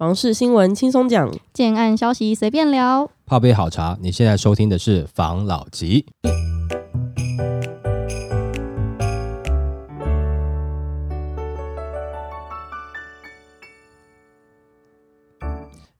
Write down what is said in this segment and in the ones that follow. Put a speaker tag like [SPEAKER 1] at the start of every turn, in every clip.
[SPEAKER 1] 房事新闻轻松讲，
[SPEAKER 2] 建案消息随便聊。
[SPEAKER 3] 泡杯好茶，你现在收听的是房老吉。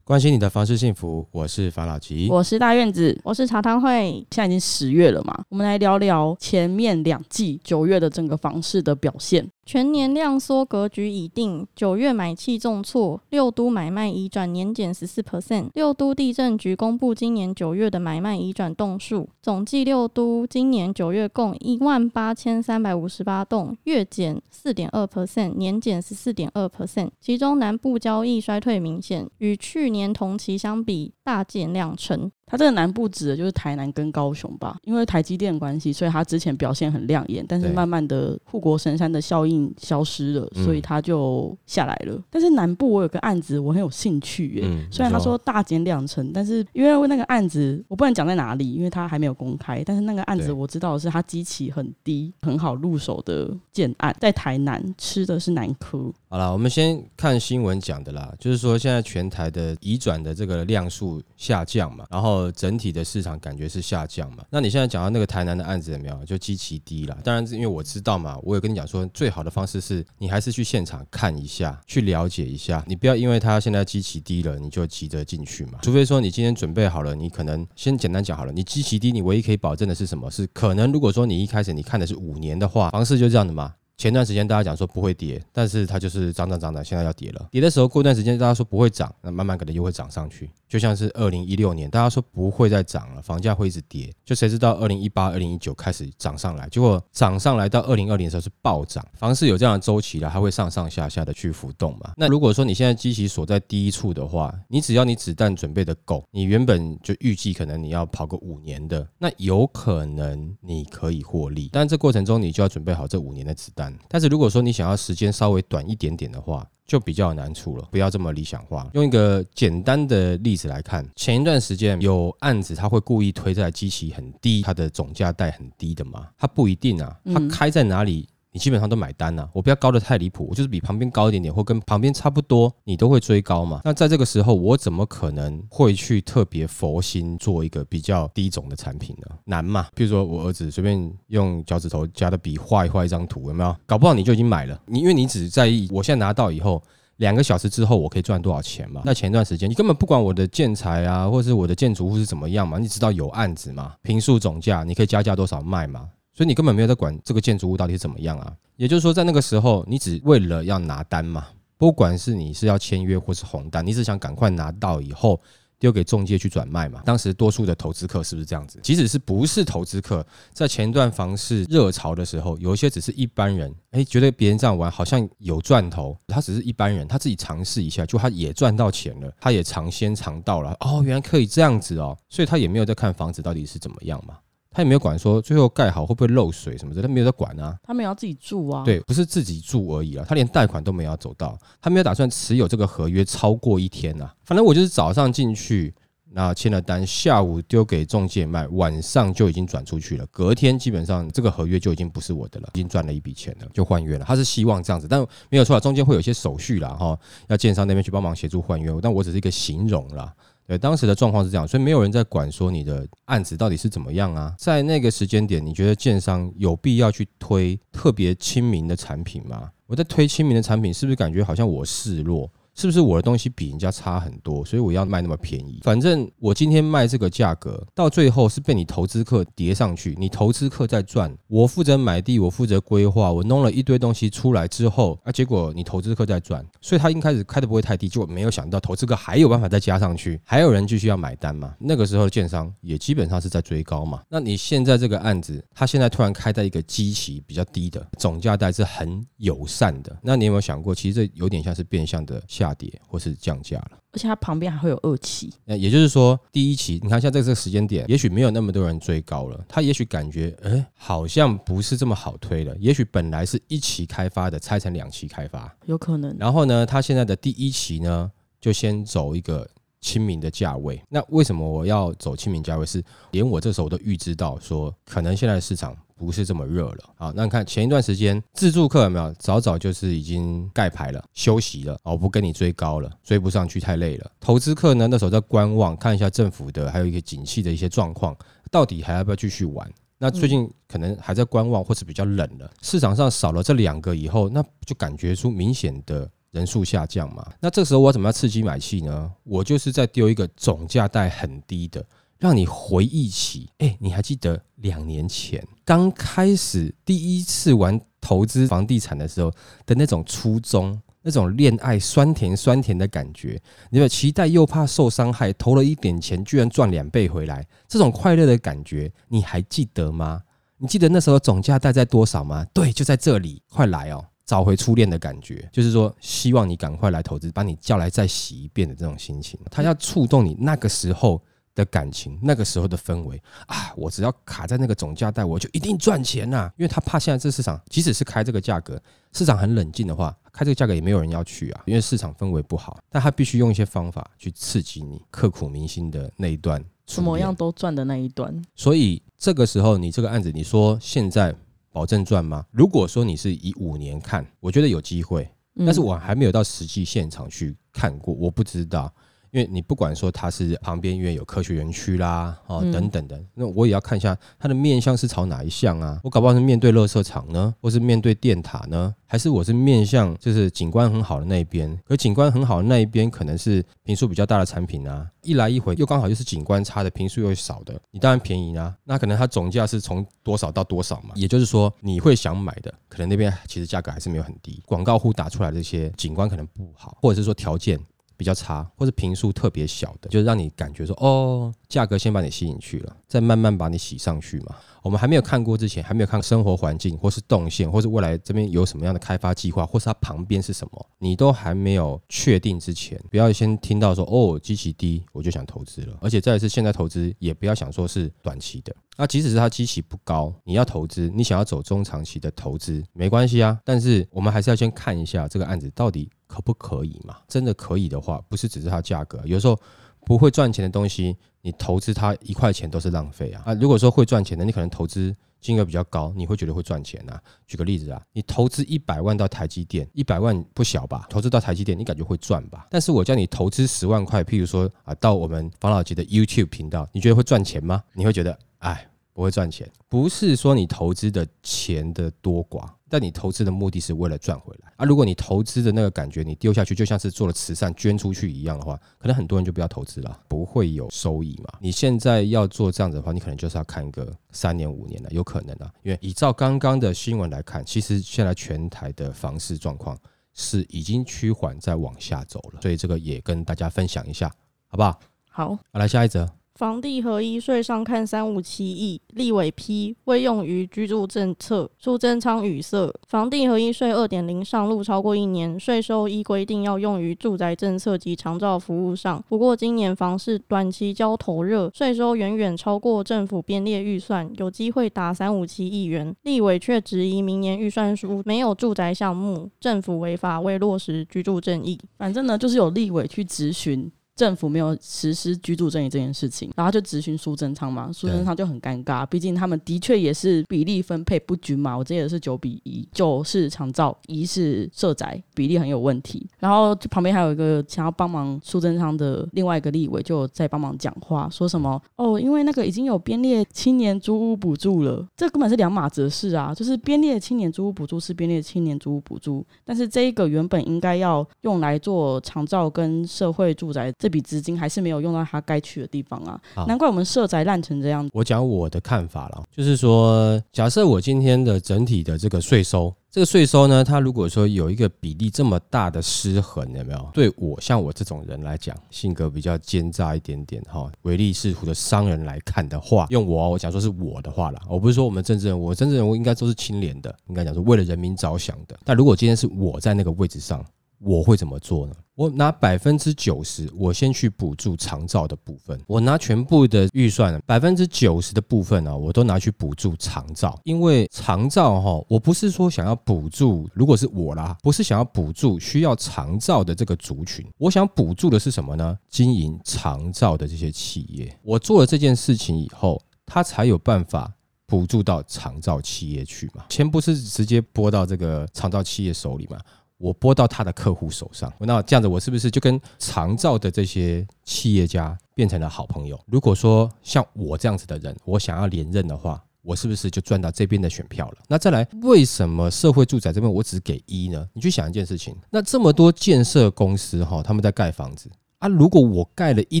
[SPEAKER 3] 关心你的房事幸福，我是房老吉。
[SPEAKER 4] 我是大院子，
[SPEAKER 2] 我是茶汤会，
[SPEAKER 4] 现在已经十月了嘛，我们来聊聊前面两季九月的整个房市的表现。
[SPEAKER 2] 全年量缩格局已定，九月买气重挫，六都买卖移转年减十四 percent。六都地震局公布今年九月的买卖移转栋数，总计六都今年九月共一万八千三百五十八栋，月减四点二 percent，年减十四点二 percent。其中南部交易衰退明显，与去年同期相比大减两成。
[SPEAKER 4] 它这个南部指的就是台南跟高雄吧，因为台积电关系，所以它之前表现很亮眼，但是慢慢的护国神山的效应消失了，所以它就下来了。但是南部我有个案子我很有兴趣耶、
[SPEAKER 3] 嗯
[SPEAKER 4] 虽然他说大减两成，但是因为那个案子我不能讲在哪里，因为它还没有公开。但是那个案子我知道的是它基期很低，很好入手的建案，在台南吃的是南科。
[SPEAKER 3] 好了，我们先看新闻讲的啦，就是说现在全台的移转的这个量数下降嘛，然后呃整体的市场感觉是下降嘛。那你现在讲到那个台南的案子有没有？就基期低了。当然，因为我知道嘛，我有跟你讲说，最好的方式是你还是去现场看一下，去了解一下，你不要因为它现在基期低了，你就急着进去嘛。除非说你今天准备好了，你可能先简单讲好了，你基期低，你唯一可以保证的是什么？是可能如果说你一开始你看的是五年的话，房市就这样的嘛。前段时间大家讲说不会跌，但是它就是涨涨涨涨，现在要跌了。跌的时候，过段时间大家说不会涨，那慢慢可能又会涨上去。就像是二零一六年，大家说不会再涨了，房价会一直跌，就谁知道二零一八、二零一九开始涨上来，结果涨上来到二零二零的时候是暴涨。房市有这样的周期了，它会上上下下的去浮动嘛。那如果说你现在基期锁在低处的话，你只要你子弹准备的够，你原本就预计可能你要跑个五年的，那有可能你可以获利，但这过程中你就要准备好这五年的子弹。但是如果说你想要时间稍微短一点点的话，就比较有难处了，不要这么理想化。用一个简单的例子来看，前一段时间有案子，他会故意推在机器很低，它的总价带很低的嘛？它不一定啊，它
[SPEAKER 4] 嗯
[SPEAKER 3] 开在哪里？你基本上都买单呐、我不要高的太离谱，我就是比旁边高一点点，或跟旁边差不多，你都会追高嘛。那在这个时候，我怎么可能会去特别佛心做一个比较低种的产品呢？难嘛。比如说我儿子随便用脚趾头夹的笔画一画一张图，有没有？搞不好你就已经买了，你因为你只在意我现在拿到以后。两个小时之后我可以赚多少钱嘛？那前段时间你根本不管我的建材啊，或者是我的建筑物是怎么样嘛，你知道有案子嘛，平数总价你可以加价多少卖嘛，所以你根本没有在管这个建筑物到底是怎么样啊。也就是说，在那个时候，你只为了要拿单嘛，不管是你是要签约或是红单，你只想赶快拿到以后。丢给中介去转卖嘛？当时多数的投资客是不是这样子？即使是不是投资客，在前段房市热潮的时候，有一些只是一般人，哎，觉得别人这样玩好像有赚头，他只是一般人，他自己尝试一下，就他也赚到钱了，他也尝鲜尝到了，哦，原来可以这样子哦，所以他也没有在看房子到底是怎么样嘛。他也没有管说最后盖好会不会漏水什么的，他没有在管啊。
[SPEAKER 4] 他们要自己住啊，，
[SPEAKER 3] 对，不是自己住而已啊，他连贷款都没有走到，他没有打算持有这个合约超过一天啊。反正我就是早上进去，那签了单，下午丢给中介卖，晚上就已经转出去了。隔天基本上这个合约就已经不是我的了，已经赚了一笔钱了，就换约了。他是希望这样子，但没有错啊，中间会有一些手续啦，哈，要建商那边去帮忙协助换约，但我只是一个形容啦。对，当时的状况是这样，所以没有人在管说你的案子到底是怎么样啊。在那个时间点，你觉得建商有必要去推特别亲民的产品吗？我在推亲民的产品，是不是感觉好像我示弱？是不是我的东西比人家差很多，所以我要卖那么便宜？反正我今天卖这个价格，到最后是被你投资客叠上去，你投资客在赚，我负责买地，我负责规划，我弄了一堆东西出来之后，啊，结果你投资客在赚，所以他一开始开的不会太低，就没有想到投资客还有办法再加上去，还有人继续要买单嘛？那个时候的建商也基本上是在追高嘛。那你现在这个案子，他现在突然开在一个基期比较低的，总价带是很友善的，那你有没有想过，其实这有点像是变相的下跌或是降价了？
[SPEAKER 4] 而且它旁边还会有二期，
[SPEAKER 3] 那也就是说，第一期你看像在这个时间点，也许没有那么多人追高了，他也许感觉，哎，好像不是这么好推了。也许本来是一期开发的，拆成两期开发，
[SPEAKER 4] 有可能。
[SPEAKER 3] 然后呢，他现在的第一期呢，就先走一个亲民的价位。那为什么我要走亲民价位？是连我这时候我都预知到说，可能现在的市场不是这么热了。好，那你看前一段时间自助客有没有早早就是已经盖牌了，休息了，哦，不跟你追高了，追不上去太累了。投资客呢，那时候在观望，看一下政府的还有一个景气的一些状况，到底还要不要继续玩？那最近可能还在观望，或是比较冷了，市场上少了这两个以后，那就感觉出明显的人数下降嘛。那这时候我怎么样刺激买气呢？我就是在丢一个总价带很低的。让你回忆起，哎，你还记得两年前刚开始第一次玩投资房地产的时候的那种初衷，那种恋爱酸甜酸甜的感觉？你有期待又怕受伤害，投了一点钱居然赚两倍回来，这种快乐的感觉你还记得吗？你记得那时候总价带在多少吗？对，就在这里，快来哦，找回初恋的感觉，就是说希望你赶快来投资，把你叫来再洗一遍的这种心情，它要触动你那个时候。的感情，那个时候的氛围啊，我只要卡在那个总价带，我就一定赚钱呐。因为他怕现在这市场，即使是开这个价格，市场很冷静的话，开这个价格也没有人要去啊，因为市场氛围不好。但他必须用一些方法去刺激你，刻骨铭心的那一段，
[SPEAKER 4] 什么样都赚的那一段。
[SPEAKER 3] 所以这个时候，你这个案子，你说现在保证赚吗？如果说你是以五年看，我觉得有机会，但是我还没有到实际现场去看过，我不知道。因为你不管说它是旁边因为有科学园区啦，哦等等的，那我也要看一下它的面向是朝哪一项啊？我搞不好是面对垃圾场呢，或是面对电塔呢，还是我是面向就是景观很好的那一边？可景观很好的那一边可能是平数比较大的产品啊，一来一回又刚好又是景观差的平数又少的，你当然便宜啊。那可能它总价是从多少到多少嘛？也就是说你会想买的，可能那边其实价格还是没有很低，广告户打出来这些景观可能不好，或者是说条件。比较差，或是平数特别小的，就是让你感觉说，哦，价格先把你吸引去了，再慢慢把你洗上去嘛。我们还没有看过之前，还没有看生活环境，或是动线，或是未来这边有什么样的开发计划，或是它旁边是什么，你都还没有确定之前，不要先听到说，哦，机器低，我就想投资了。而且再是现在投资，也不要想说是短期的。那即使是它机器不高，你要投资，你想要走中长期的投资，没关系啊。但是我们还是要先看一下这个案子到底。可不可以嘛？真的可以的话，不是只是它价格，有时候不会赚钱的东西，你投资它一块钱都是浪费啊！啊，如果说会赚钱的，你可能投资金额比较高，你会觉得会赚钱啊。举个例子啊，你投资一百万到台积电，一百万不小吧？投资到台积电，你感觉会赚吧？但是我叫你投资十万块，譬如说啊，到我们房老吉的 YouTube 频道，你觉得会赚钱吗？你会觉得，哎。不会赚钱，不是说你投资的钱的多寡，但你投资的目的是为了赚回来啊。如果你投资的那个感觉你丢下去，就像是做了慈善捐出去一样的话，可能很多人就不要投资了，不会有收益嘛。你现在要做这样子的话，你可能就是要看一个三年五年的，有可能啊。因为依照刚刚的新闻来看，其实现在全台的房市状况是已经趋缓在往下走了，所以这个也跟大家分享一下，好不好？
[SPEAKER 4] 好，
[SPEAKER 3] 来下一则。
[SPEAKER 2] 房地合一税上看三五七亿，立委批未用于居住政策。苏贞昌语塞，房地合一税二点零上路超过一年，税收依规定要用于住宅政策及长照服务上。不过今年房市短期交投热，税收远远超过政府编列预算，有机会达三五七亿元。立委却质疑明年预算书没有住宅项目，政府违法未落实居住正义。
[SPEAKER 4] 反正呢，就是有立委去质询。政府没有实施居住正义这件事情，然后就咨询苏贞昌嘛，苏贞昌就很尴尬，毕竟他们的确也是比例分配不均嘛，我这也是九比一，九是长照，一是社宅，比例很有问题。然后旁边还有一个想要帮忙苏贞昌的另外一个立委就在帮忙讲话，说什么哦，因为那个已经有编列青年租屋补助了，这根本是两码子事啊，就是编列青年租屋补助是编列青年租屋补助，但是这一个原本应该要用来做长照跟社会住宅。这笔资金还是没有用到他该去的地方啊！难怪我们社宅烂成这样。
[SPEAKER 3] 我讲我的看法了，就是说，假设我今天的整体的这个税收，这个税收呢，它如果说有一个比例这么大的失衡，有没有？对我像我这种人来讲，性格比较奸诈一点点哈，唯利是图的商人来看的话，用我我讲说是我的话啦，我不是说我们政治人物，政治人物应该都是清廉的，应该讲是为了人民着想的。但如果今天是我在那个位置上，我会怎么做呢？我拿百分之九十，我先去补助长照的部分。我拿全部的预算，百分之九十的部分呢，我都拿去补助长照。因为长照哈，我不是说想要补助，如果是我啦，不是想要补助需要长照的这个族群。我想补助的是什么呢？经营长照的这些企业。我做了这件事情以后，他才有办法补助到长照企业去嘛？钱不是直接拨到这个长照企业手里嘛？我拨到他的客户手上，那这样子我是不是就跟长照的这些企业家变成了好朋友？如果说像我这样子的人，我想要连任的话，我是不是就赚到这边的选票了？那再来，为什么社会住宅这边我只给一呢？你去想一件事情，那这么多建设公司哈，他们在盖房子啊，如果我盖了一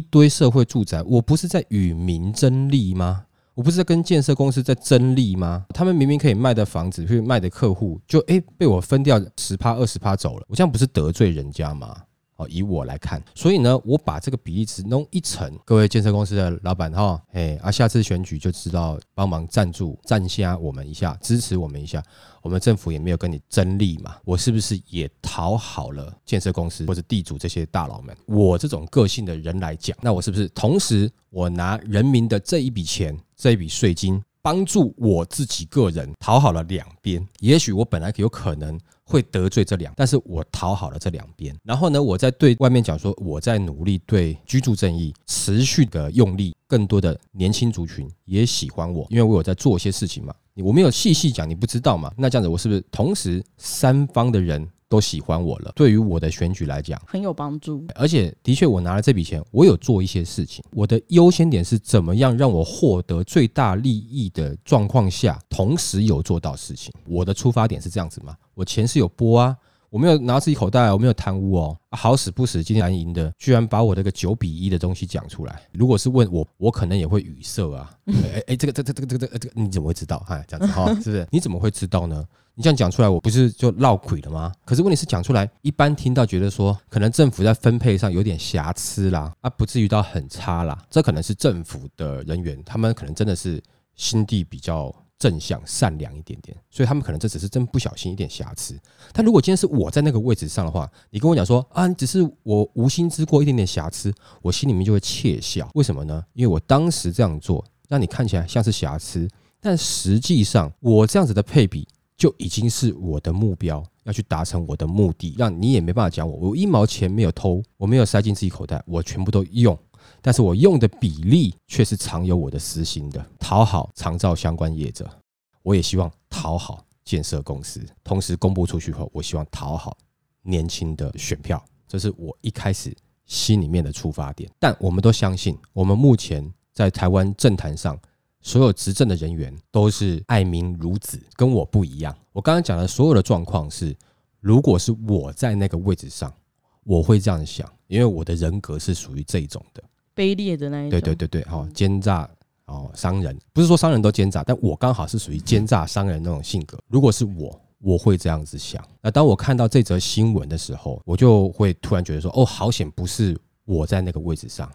[SPEAKER 3] 堆社会住宅，我不是在与民争利吗？我不是在跟建设公司在争利吗？他们明明可以卖的房子，去卖的客户，就诶被我分掉十趴二十趴走了，我这样不是得罪人家吗？哦，以我来看，所以呢，我把这个比例值弄一层，各位建设公司的老板哈，哎啊，下次选举就知道帮忙赞助、赞下我们一下，支持我们一下。我们政府也没有跟你争利嘛，我是不是也讨好了建设公司或者地主这些大佬们？我这种个性的人来讲，那我是不是同时我拿人民的这一笔钱、这一笔税金，帮助我自己个人讨好了两边？也许我本来有可能。会得罪这两，但是我讨好了这两边，然后呢，我在对外面讲说我在努力对居住正义持续的用力，更多的年轻族群也喜欢我，因为我有在做一些事情嘛，我没有细细讲，你不知道嘛？那这样子，我是不是同时三方的人？都喜欢我了，对于我的选举来讲
[SPEAKER 4] 很有帮助，
[SPEAKER 3] 而且的确我拿了这笔钱，我有做一些事情。我的优先点是怎么样让我获得最大利益的状况下，同时有做到事情。我的出发点是这样子吗？我钱是有拨啊。我没有拿自己口袋，我没有贪污哦，好死不死，今天蓝赢的居然把我这个九比一的东西讲出来。如果是问我，我可能也会语塞啊。哎哎，这个这这这个这个这个你怎么会知道？哎，这样子哈，是不是？你怎么会知道呢？你这样讲出来，我不是就闹鬼了吗？可是问题是讲出来，一般听到觉得说，可能政府在分配上有点瑕疵啦，啊，不至于到很差啦。这可能是政府的人员，他们可能真的是心地比较。正向善良一点点，所以他们可能这只是真不小心一点瑕疵。但如果今天是我在那个位置上的话，你跟我讲说啊，只是我无心之过一点点瑕疵，我心里面就会窃笑。为什么呢？因为我当时这样做，让你看起来像是瑕疵，但实际上我这样子的配比就已经是我的目标，要去达成我的目的，让你也没办法讲我，我一毛钱没有偷，我没有塞进自己口袋，我全部都用。但是我用的比例却是常有我的私心的，讨好长照相关业者，我也希望讨好建设公司，同时公布出去后，我希望讨好年轻的选票，这是我一开始心里面的出发点。但我们都相信，我们目前在台湾政坛上，所有执政的人员都是爱民如子，跟我不一样。我刚刚讲的所有的状况是，如果是我在那个位置上，我会这样想，因为我的人格是属于这种的。
[SPEAKER 4] 卑劣的那一种，
[SPEAKER 3] 对对对对，哦，奸诈哦，商人不是说商人都奸诈，但我刚好是属于奸诈商人那种性格。如果是我，我会这样子想。那当我看到这则新闻的时候，我就会突然觉得说，哦，好险不是我在那个位置上。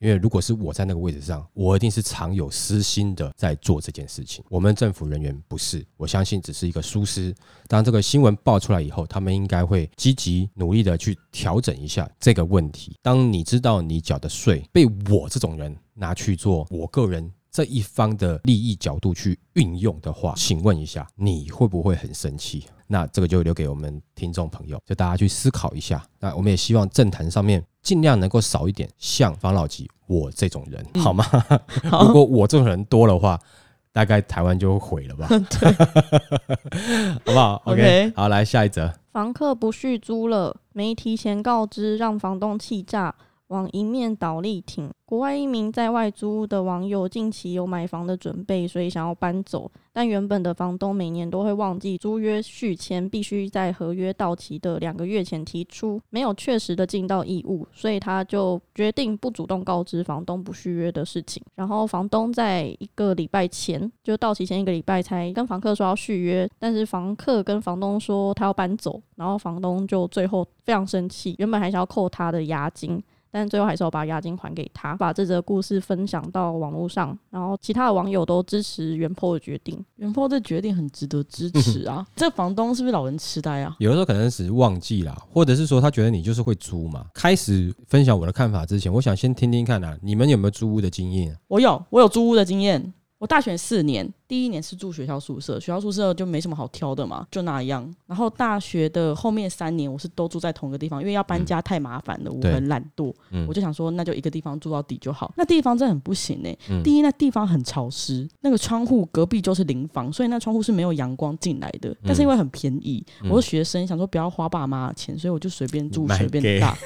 [SPEAKER 3] 因为如果是我在那个位置上，我一定是常有私心的在做这件事情。我们政府人员不是，我相信只是一个疏失。当这个新闻爆出来以后，他们应该会积极努力的去调整一下这个问题。当你知道你缴的税被我这种人拿去做我个人这一方的利益角度去运用的话，请问一下，你会不会很生气？那这个就留给我们听众朋友，就大家去思考一下。那我们也希望政坛上面。尽量能够少一点像方老吉我这种人，好吗？如果我这种人多的话，大概台湾就毁了吧？好不好？OK，好，来下一则。
[SPEAKER 2] 房客不续租了，没提前告知，让房东气炸，往一面倒力挺。国外一名在外租屋的网友近期有买房的准备，所以想要搬走，但原本的房东每年都会忘记租约续签，必须在合约到期的两个月前提出，没有确实的尽到义务，所以他就决定不主动告知房东不续约的事情。然后房东在一个礼拜前，就到期前一个礼拜才跟房客说要续约，但是房客跟房东说他要搬走，然后房东就最后非常生气，原本还想要扣他的押金。但最后还是要把押金还给他，把这则故事分享到网络上，然后其他的网友都支持袁坡的决定。
[SPEAKER 4] 袁坡这决定很值得支持啊！这房东是不是老人痴呆啊？
[SPEAKER 3] 有的时候可能只是忘记了，或者是说他觉得你就是会租嘛。开始分享我的看法之前，我想先听听看啊，你们有没有租屋的经验？
[SPEAKER 4] 我有，我有租屋的经验。我大学四年，第一年是住学校宿舍，学校宿舍就没什么好挑的嘛，就那样。然后大学的后面三年，我是都住在同一个地方，因为要搬家太麻烦了，我很懒惰，
[SPEAKER 3] 嗯
[SPEAKER 4] 我就想说那就一个地方住到底就好。那地方真的很不行哎、
[SPEAKER 3] 嗯
[SPEAKER 4] 第一那地方很潮湿，那个窗户隔壁就是邻房，所以那窗户是没有阳光进来的。但是因为很便宜，
[SPEAKER 3] 嗯
[SPEAKER 4] 我是学生，想说不要花爸妈的钱，所以我就随便住随便
[SPEAKER 3] 给
[SPEAKER 4] 大。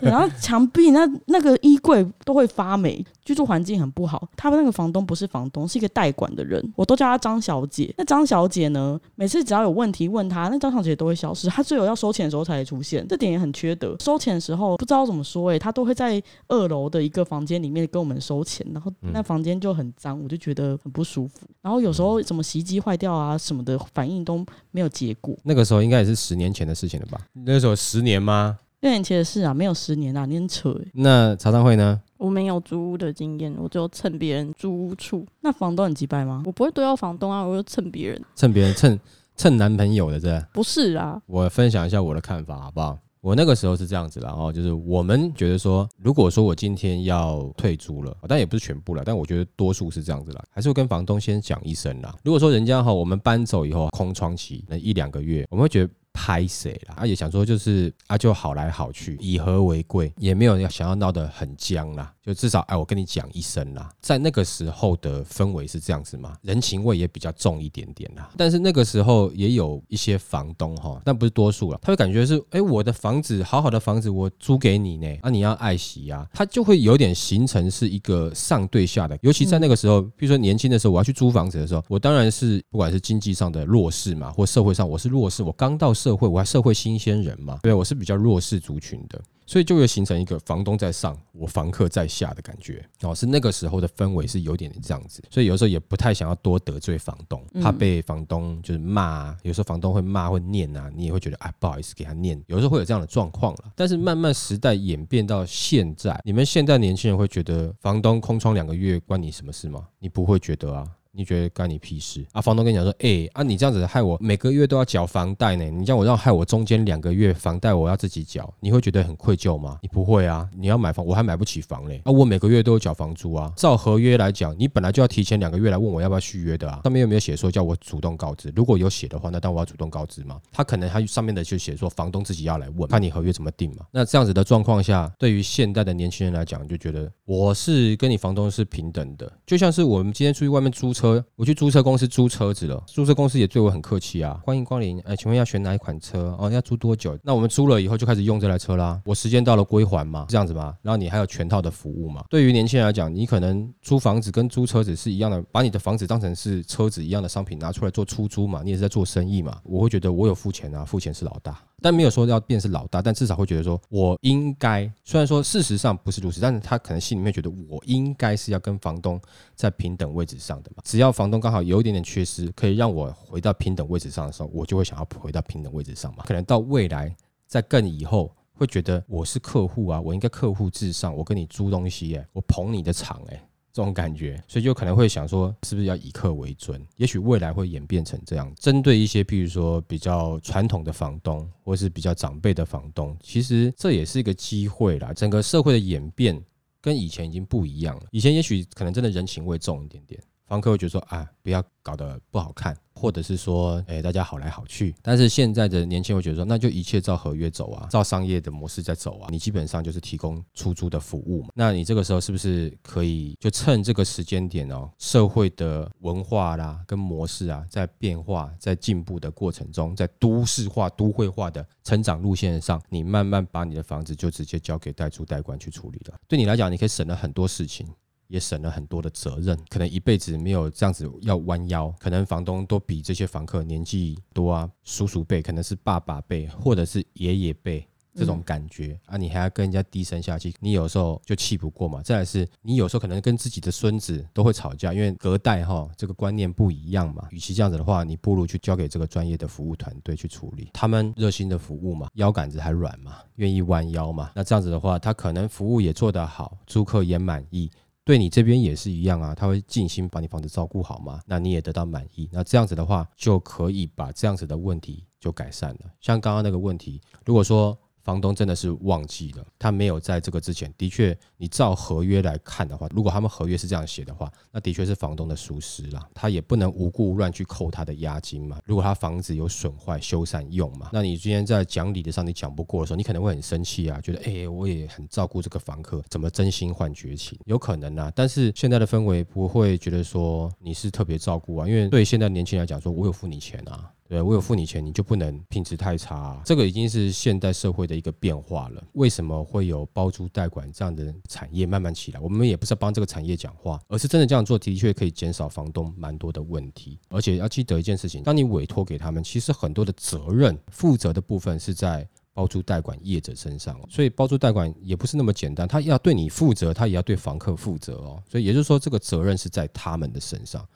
[SPEAKER 4] 然后墙壁那那个衣柜都会发霉，居住环境很不好。他们那个房东不是房东，是一个代管的人，我都叫她张小姐。那张小姐呢，每次只要有问题问她，那张小姐都会消失，她只有要收钱的时候才会出现，这点也很缺德。收钱的时候不知道怎么说、欸，她都会在二楼的一个房间里面跟我们收钱，然后那房间就很脏，我就觉得很不舒服。然后有时候什么洗衣机坏掉啊什么的，反应都没有结果。
[SPEAKER 3] 那个时候应该也是十年前的事情了吧？那时候十年吗？
[SPEAKER 4] 六年前的事啊，没有十年啊，你很扯欸
[SPEAKER 3] 那茶商会呢？
[SPEAKER 2] 我没有租屋的经验，我只有蹭别人租屋处。
[SPEAKER 4] 那房东很击败吗？
[SPEAKER 2] 我不会对到房东啊，我就蹭别人。
[SPEAKER 3] 蹭别人蹭蹭男朋友的这，
[SPEAKER 2] 不是啊，
[SPEAKER 3] 我分享一下我的看法好不好？我那个时候是这样子啦，然后就是我们觉得说，如果说我今天要退租了，但也不是全部了，但我觉得多数是这样子啦，还是会跟房东先讲一声啦。如果说人家哈，我们搬走以后空窗期那一两个月，我们会觉得。拍谁啦？啊，也想说就是啊，就好来好去，以和为贵，也没有要想要闹得很僵啦。就至少哎，我跟你讲一声啦。在那个时候的氛围是这样子嘛，人情味也比较重一点点啦。但是那个时候也有一些房东哈，但不是多数了，他会感觉是哎，我的房子好好的房子我租给你呢，啊，你要爱惜呀、他就会有点形成是一个上对下的。尤其在那个时候，比如说年轻的时候，我要去租房子的时候，我当然是不管是经济上的弱势嘛，或社会上我是弱势，我刚到社会，我还社会新鲜人嘛，对，我是比较弱势族群的。所以就会形成一个房东在上，我房客在下的感觉哦，是那个时候的氛围是有点这样子，所以有时候也不太想要多得罪房东，怕被房东就是骂、啊，有时候房东会骂会念啊，你也会觉得啊不好意思给他念，有时候会有这样的状况了。但是慢慢时代演变到现在，你们现在年轻人会觉得房东空窗两个月关你什么事吗？你不会觉得啊？你觉得干你屁事啊？房东跟你讲说，哎、啊，你这样子害我每个月都要缴房贷呢，你这样我让害我中间两个月房贷我要自己缴，你会觉得很愧疚吗？你不会啊，你要买房我还买不起房嘞，啊，我每个月都有缴房租啊。照合约来讲，你本来就要提前两个月来问我要不要续约的啊，上面有没有写说叫我主动告知？如果有写的话，那当然我要主动告知嘛。他可能他上面的就写说房东自己要来问，看你合约怎么定嘛。那这样子的状况下，对于现代的年轻人来讲，就觉得我是跟你房东是平等的，就像是我们今天出去外面租车，车我去租车公司租车子了，租车公司也对我很客气啊，欢迎光临，哎，请问要选哪一款车？哦，要租多久？那我们租了以后就开始用这台车啦，我时间到了归还嘛，这样子嘛，然后你还有全套的服务嘛。对于年轻人来讲，你可能租房子跟租车子是一样的，把你的房子当成是车子一样的商品拿出来做出租嘛，你也是在做生意嘛。我会觉得我有付钱啊，付钱是老大。但没有说要变是老大，但至少会觉得说，我应该，虽然说事实上不是如此，但是他可能心里面觉得我应该是要跟房东在平等位置上的嘛。只要房东刚好有一点点缺失，可以让我回到平等位置上的时候，我就会想要回到平等位置上嘛。可能到未来在更以后。会觉得我是客户啊，我应该客户至上，我跟你租东西、欸，我捧你的场、欸，这种感觉，所以就可能会想说，是不是要以客为尊？也许未来会演变成这样。针对一些，譬如说比较传统的房东，或是比较长辈的房东，其实这也是一个机会啦。整个社会的演变跟以前已经不一样了。以前也许可能真的人情味重一点点，房客会觉得说，啊，不要搞得不好看，或者是说，哎、大家好来好去。但是现在的年轻人会觉得说，那就一切照合约走啊，照商业的模式在走啊。你基本上就是提供出租的服务嘛。那你这个时候是不是可以就趁这个时间点哦，社会的文化啦跟模式啊在变化、在进步的过程中，在都市化、都会化的成长路线上，你慢慢把你的房子就直接交给代租代管去处理了。对你来讲，你可以省了很多事情。也省了很多的责任，可能一辈子没有这样子要弯腰，可能房东都比这些房客年纪多啊，叔叔辈可能是爸爸辈或者是爷爷辈这种感觉、啊，你还要跟人家低声下气，你有时候就气不过嘛。再来是你有时候可能跟自己的孙子都会吵架，因为隔代哈这个观念不一样嘛。与其这样子的话，你不如去交给这个专业的服务团队去处理，他们热心的服务嘛，腰杆子还软嘛，愿意弯腰嘛。那这样子的话，他可能服务也做得好，租客也满意。对你这边也是一样啊，他会尽心把你房子照顾好嘛，那你也得到满意，那这样子的话就可以把这样子的问题就改善了。像刚刚那个问题，如果说房东真的是忘记了，他没有在这个之前，的确，你照合约来看的话，如果他们合约是这样写的话，那的确是房东的疏失啦，他也不能无故乱去扣他的押金嘛。如果他房子有损坏、修缮用嘛，那你今天在讲理的上你讲不过的时候，你可能会很生气啊，觉得哎，我也很照顾这个房客，怎么真心换绝情？有可能啊，但是现在的氛围不会觉得说你是特别照顾啊，因为对现在年轻人来讲，说我有付你钱啊。对我有付你钱，你就不能品质太差，这个已经是现代社会的一个变化了。为什么会有包租代管这样的产业慢慢起来？我们也不是帮这个产业讲话，而是真的这样做的确可以减少房东蛮多的问题。而且要记得一件事情，当你委托给他们，其实很多的责任负责的部分是在包租代管业者身上，所以包租代管也不是那么简单，他要对你负责，他也要对房客负责哦。所以也就是说，这个责任是在他们的身上。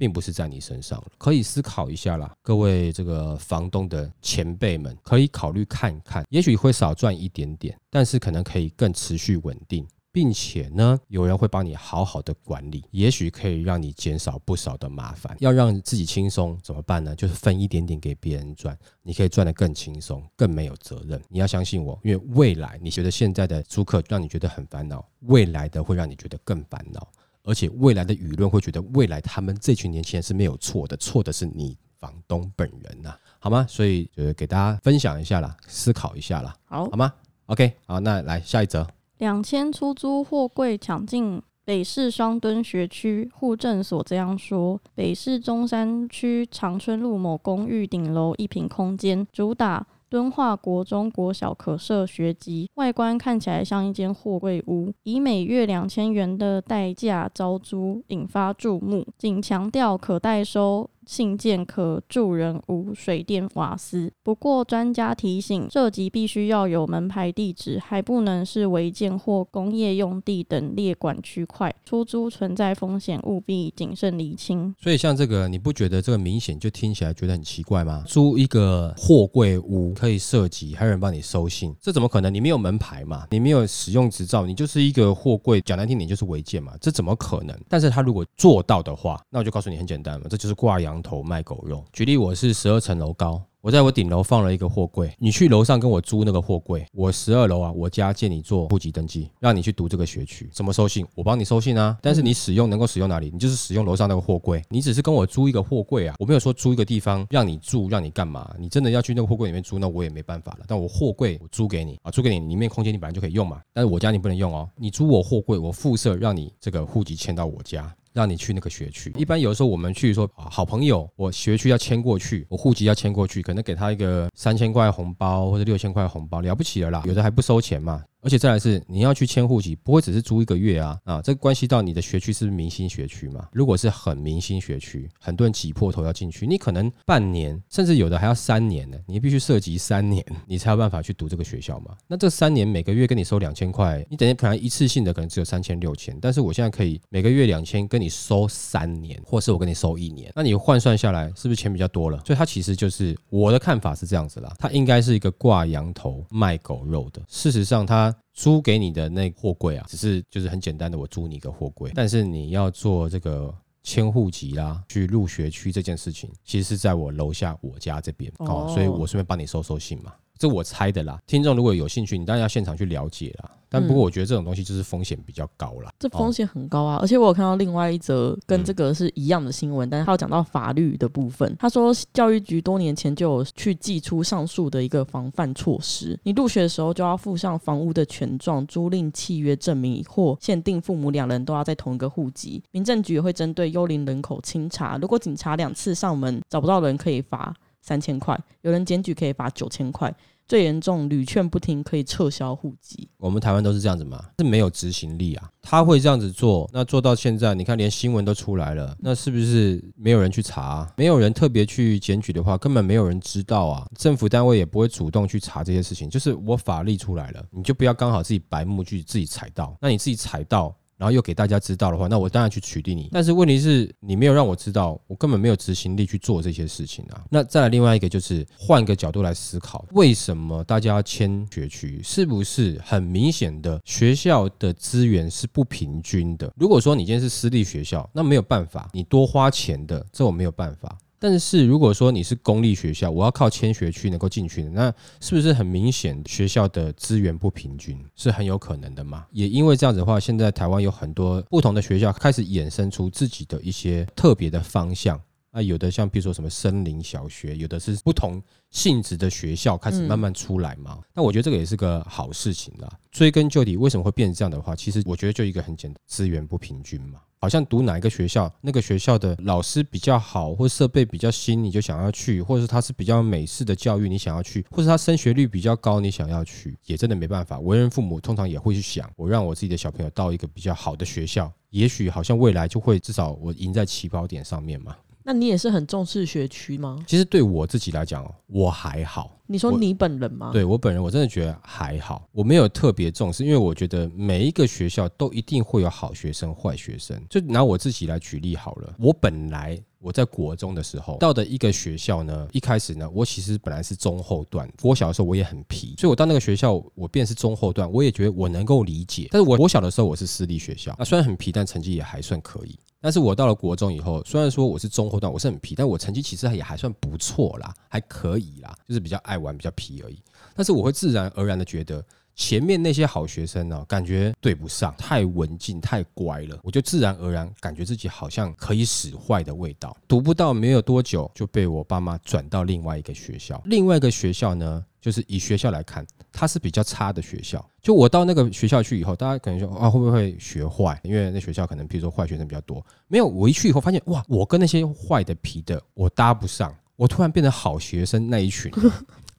[SPEAKER 3] 并不是在你身上了，可以思考一下啦，各位这个房东的前辈们，可以考虑看看，也许会少赚一点点，但是可能可以更持续稳定，并且呢，有人会帮你好好的管理，也许可以让你减少不少的麻烦。要让自己轻松怎么办呢？就是分一点点给别人赚，你可以赚得更轻松，更没有责任。你要相信我，因为未来你觉得现在的租客让你觉得很烦恼，未来的会让你觉得更烦恼。而且未来的舆论会觉得，未来他们这群年轻人是没有错的，错的是你房东本人呐，好吗？所以就是给大家分享一下啦，思考一下啦，
[SPEAKER 4] 好，
[SPEAKER 3] 好吗？OK，好，那来下一则，
[SPEAKER 2] 两千出租货柜抢进北市双墩学区，户政所这样说：北市中山区长春路某公寓顶楼一平空间，主打。敦化国中国小可设学籍，外观看起来像一间货柜屋，以每月两千元的代价招租，引发注目。仅强调可代收。信件可住人无水电瓦斯。不过专家提醒，涉及必须要有门牌地址，还不能是违建或工业用地等列管区块。出租存在风险，务必谨慎厘清。
[SPEAKER 3] 所以像这个，你不觉得这个明显就听起来觉得很奇怪吗？租一个货柜屋可以涉及，还有人帮你收信，这怎么可能？你没有门牌嘛？你没有使用执照，你就是一个货柜，讲难听点就是违建嘛？这怎么可能？但是他如果做到的话，那我就告诉你很简单嘛，这就是挂羊。头卖狗肉。举例，我是十二层楼高。我在我顶楼放了一个货柜，你去楼上跟我租那个货柜。我十二楼啊，我家借你做户籍登记，让你去读这个学区。怎么收信？我帮你收信啊。但是你使用能够使用哪里？你就是使用楼上那个货柜。你只是跟我租一个货柜啊，我没有说租一个地方让你住，让你干嘛？你真的要去那个货柜里面租，那我也没办法了。但我货柜我租给你啊，租给你，里面空间你本来就可以用嘛。但是我家你不能用哦。你租我货柜，我附设让你这个户籍迁到我家，让你去那个学区。一般有的时候我们去说好朋友，我学区要迁过去，我户籍要迁过去，可能给他一个。三千块红包或者六千块红包了不起了啦，有的还不收钱嘛。而且再来是你要去迁户籍，不会只是租一个月啊啊！这关系到你的学区是不是明星学区嘛？如果是很明星学区，很多人挤破头要进去，你可能半年，甚至有的还要三年呢。你必须涉及三年，你才有办法去读这个学校嘛？那这三年每个月跟你收两千块，你等于可能一次性的可能只有三千六千，但是我现在可以每个月两千跟你收三年，或是我跟你收一年，那你换算下来是不是钱比较多了？所以它其实就是我的看法是这样子啦，它应该是一个挂羊头卖狗肉的。事实上它。租给你的那货柜啊，只是就是很简单的，我租你一个货柜。但是你要做这个迁户籍啦，去入学区这件事情，其实是在我楼下我家这边哦，所以我顺便帮你收收信嘛。这我猜的啦，听众如果有兴趣，你当然要现场去了解啦。但不过我觉得这种东西就是风险比较高啦。
[SPEAKER 4] 这风险很高啊！而且我有看到另外一则跟这个是一样的新闻，但是他有讲到法律的部分。他说教育局多年前就有去寄出上述的一个防范措施，你入学的时候就要附上房屋的权状、租赁契约证明，或限定父母两人都要在同一个户籍。民政局也会针对幽灵人口清查，如果警察两次上门找不到人，可以罚三千块；有人检举可以罚九千块。最严重，屡劝不听，可以撤销户籍。
[SPEAKER 3] 我们台湾都是这样子嘛，是没有执行力啊。他会这样子做，那做到现在，你看连新闻都出来了，那是不是没有人去查？没有人特别去检举的话，根本没有人知道啊。政府单位也不会主动去查这些事情。就是我法律出来了，你就不要刚好自己白目去自己踩到。那你自己踩到。然后又给大家知道的话，那我当然去取缔你。但是问题是你没有让我知道，我根本没有执行力去做这些事情啊。那再来另外一个就是换个角度来思考，为什么大家要迁学区？是不是很明显的学校的资源是不平均的？如果说你今天是私立学校，那没有办法，你多花钱的，这我没有办法。但是如果说你是公立学校，我要靠迁学区能够进去的，那是不是很明显学校的资源不平均，是很有可能的嘛？也因为这样子的话，现在台湾有很多不同的学校开始衍生出自己的一些特别的方向。啊，有的像比如说什么森林小学，有的是不同性质的学校开始慢慢出来嘛。那我觉得这个也是个好事情啦。追根究底，为什么会变成这样的话？其实我觉得就一个很简单，资源不平均嘛。好像读哪一个学校，那个学校的老师比较好，或设备比较新，你就想要去；或者是他是比较美式的教育，你想要去；或者他升学率比较高，你想要去，也真的没办法。为人父母通常也会去想，我让我自己的小朋友到一个比较好的学校，也许好像未来就会至少我赢在起跑点上面嘛。
[SPEAKER 1] 那你也是很重视学区吗？
[SPEAKER 3] 其实对我自己来讲，我还好。
[SPEAKER 1] 你说你本人吗？
[SPEAKER 3] 对我本人，我真的觉得还好，我没有特别重视，因为我觉得每一个学校都一定会有好学生、坏学生。就拿我自己来举例好了，我本来我在国中的时候到的一个学校呢，一开始呢，我其实本来是中后段。我小的时候我也很皮，所以我到那个学校，我便是中后段，我也觉得我能够理解。但是我我小的时候我是私立学校，那虽然很皮，但成绩也还算可以。但是我到了国中以后，虽然说我是中后段，我是很皮，但我成绩其实也还算不错啦，还可以啦，就是比较爱玩、比较皮而已。但是我会自然而然的觉得，前面那些好学生呢，感觉对不上，太文静、太乖了，我就自然而然感觉自己好像可以使坏的味道。读不到没有多久，就被我爸妈转到另外一个学校。另外一个学校呢，就是以学校来看，它是比较差的学校。就我到那个学校去以后，大家可能说啊，会不会学坏？因为那学校可能，比如说坏学生比较多。没有，我一去以后发现，哇，我跟那些坏的、皮的，我搭不上。我突然变成好学生那一群。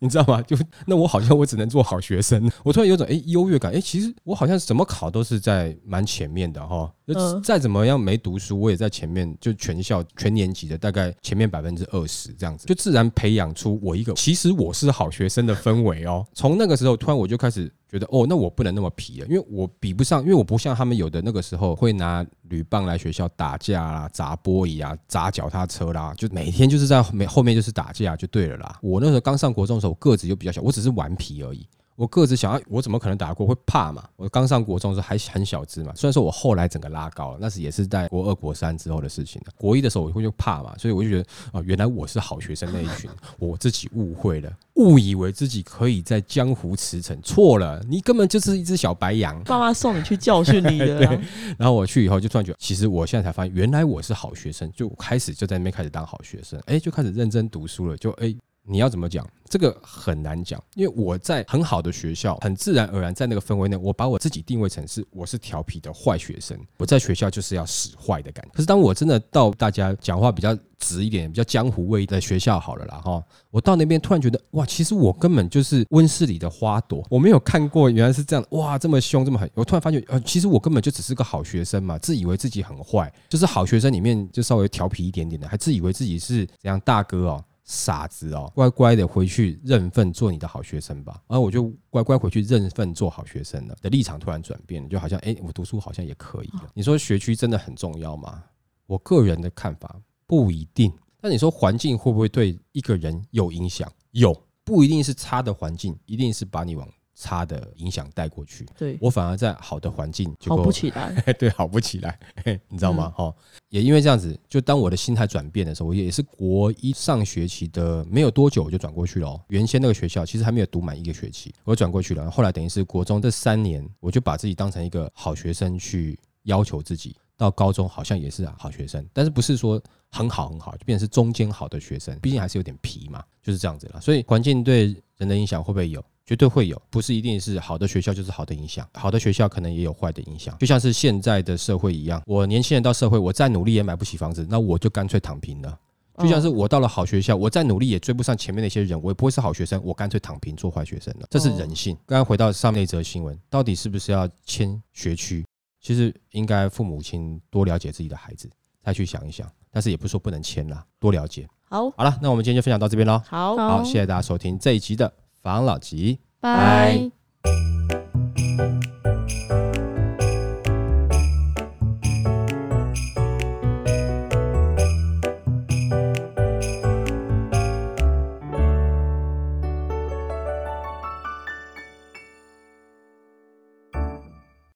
[SPEAKER 3] 你知道吗？就那我好像我只能做好学生，我突然有种哎优越感，哎，其实我好像怎么考都是在蛮前面的哈。就再怎么样没读书，我也在前面，就全校全年级的大概前面百分之二十这样子，就自然培养出我一个其实我是好学生的氛围哦。从那个时候，突然我就开始觉得哦，那我不能那么皮了，因为我比不上，因为我不像他们有的那个时候会拿铝棒来学校打架啦、砸玻璃啊、砸脚踏车啦，就每天就是在每后面就是打架就对了啦。我那时候刚上国中的时候，个子就比较小，我只是顽皮而已。我个子小，我怎么可能打过？会怕嘛？我刚上国中的时候还很小只嘛。虽然说我后来整个拉高了，那是也是在国二、国三之后的事情了。国一的时候我会就怕嘛，所以我就觉得啊，原来我是好学生那一群，我自己误会了，误以为自己可以在江湖驰骋，错了，你根本就是一只小白羊。
[SPEAKER 1] 爸妈送你去教训你的。
[SPEAKER 3] 然后我去以后就突然觉得，其实我现在才发现，原来我是好学生，就开始就在那边开始当好学生，哎，就开始认真读书了，就哎。你要怎么讲？这个很难讲，因为我在很好的学校，很自然而然在那个氛围内，我把我自己定位成是我是调皮的坏学生，我在学校就是要使坏的感觉。可是当我真的到大家讲话比较直一点、比较江湖味的学校好了啦，哈，我到那边突然觉得哇，其实我根本就是温室里的花朵，我没有看过原来是这样，哇，这么凶这么狠。我突然发觉，呃，其实我根本就只是个好学生嘛，自以为自己很坏，就是好学生里面就稍微调皮一点点的，还自以为自己是怎样大哥哦。傻子哦，乖乖的回去认份做你的好学生吧。然后我就乖乖回去认份做好学生了。的立场突然转变了，就好像哎，我读书好像也可以了。你说学区真的很重要吗？我个人的看法不一定。那你说环境会不会对一个人有影响？有，不一定是差的环境，一定是把你往。差的影响带过去，
[SPEAKER 1] 对
[SPEAKER 3] 我反而在好的环境就
[SPEAKER 1] 好不起来，
[SPEAKER 3] 对，好不起来，你知道吗？哈，也因为这样子，就当我的心态转变的时候，我也是国一上学期的没有多久，我就转过去了。原先那个学校其实还没有读满一个学期，我转过去了。后来等于是国中这三年，我就把自己当成一个好学生去要求自己。到高中好像也是好学生，但是不是说很好很好，就变成是中间好的学生，毕竟还是有点皮嘛，就是这样子了。所以环境对人的影响会不会有？绝对会有，不是一定是好的学校就是好的影响，好的学校可能也有坏的影响。就像是现在的社会一样，我年轻人到社会，我再努力也买不起房子，那我就干脆躺平了。就像是我到了好学校，我再努力也追不上前面那些人，我也不会是好学生，我干脆躺平做坏学生了。这是人性。刚刚回到上面那则新闻，到底是不是要迁学区？其实应该父母亲多了解自己的孩子，再去想一想。但是也不是说不能迁啦，多了解。
[SPEAKER 1] 好，
[SPEAKER 3] 好了，那我们今天就分享到这边喽。
[SPEAKER 1] 好，
[SPEAKER 3] 好，谢谢大家收听这一集的。防老吉，
[SPEAKER 2] 拜。